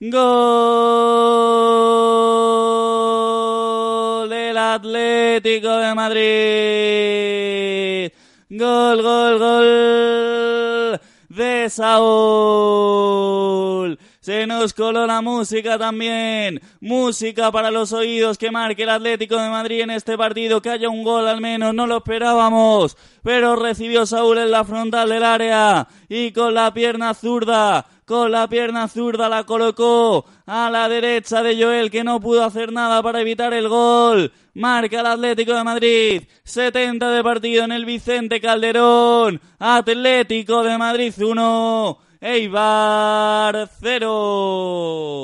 Gol del Atlético de Madrid. Gol, gol, gol de Saúl. Se nos coló la música también. Música para los oídos que marque el Atlético de Madrid en este partido. Que haya un gol al menos. No lo esperábamos. Pero recibió Saúl en la frontal del área. Y con la pierna zurda. Con la pierna zurda la colocó a la derecha de Joel que no pudo hacer nada para evitar el gol. Marca el Atlético de Madrid. 70 de partido en el Vicente Calderón. Atlético de Madrid 1. Eibar 0.